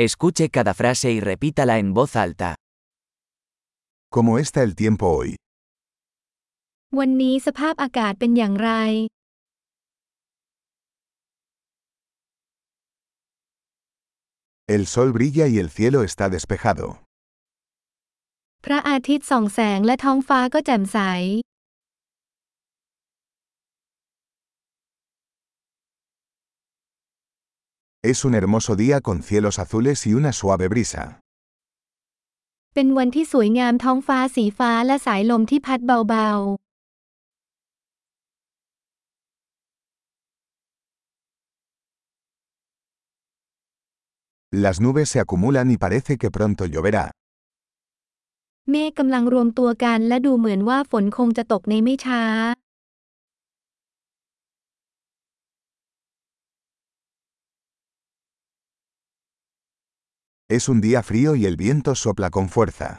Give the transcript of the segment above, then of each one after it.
Escuche cada frase y repítala en voz alta. ¿Cómo está el tiempo hoy? วันนี้สภาพอากาศเป็นอย่างไร El sol brilla y el cielo está despejado. พระอาทิตย์ส่องแสงและท้องฟ้าก็แจ่มใส Es un hermoso día con cielos azules y una suave brisa. เป็นวันที่สวยงามท้องฟ้าสีฟ้าและสายลมที่พัดเบา Las nubes se acumulan y parece que pronto lloverá. ๆ เมฆกำลังรวมตัวกันและดูเหมือนว่าฝนคงจะตกในไม่ช้า Es un día frío y el viento sopla con fuerza.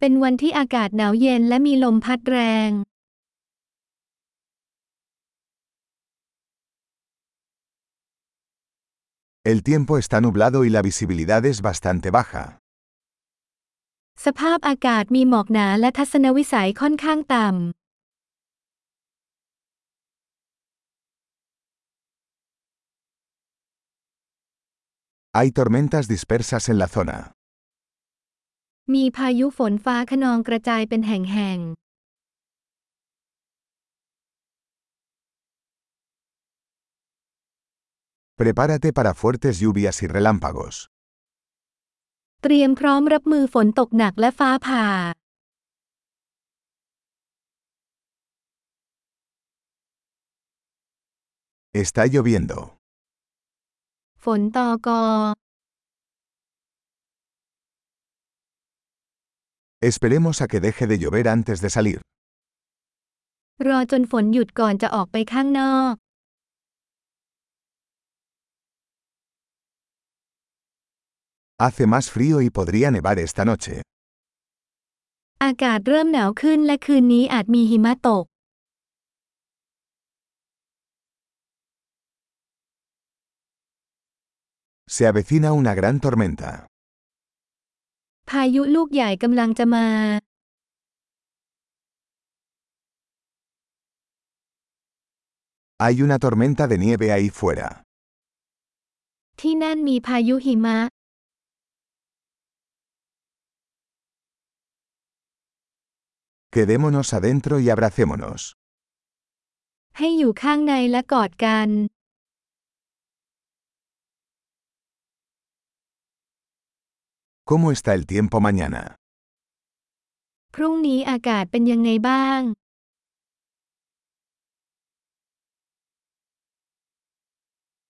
เป็นวันที่อากาศหนาวเย็นและมีลมพัดแรง El tiempo está nublado y la visibilidad es bastante baja. สภาพอากาศมีหมอกหนาและทัศนวิสัยค่อนข้างต่ำ Hay tormentas dispersas en la zona. มีพายุฝนฟ้าคะนองกระจายเป็นแห่ง Prepárate para fuertes lluvias y relámpagos. ๆ เตรียมพร้อมรับมือฝนตกหนักและฟ้าผ่า Está lloviendo. ฝนตอกอ Esperemos a que deje de llover antes de salir. รอจนฝนหยุดก่อนจะออกไปข้างนอก Hace más frío y podría nevar esta noche. อากาศเริ่มหนาวขึ้นและคืนนี้อาจมีหิมะตก Se avecina una gran tormenta. พายุลูกใหญ่กำลังจะมา Hay una tormenta de nieve ahí fuera. ที่นั่นมีพายุหิมะ Quedémonos adentro y abracémonos. ให้อยู่ข้างในและกอดกัน ¿Cómo está el tiempo mañana?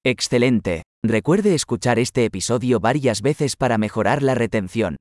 Excelente. Recuerde escuchar este episodio varias veces para mejorar la retención.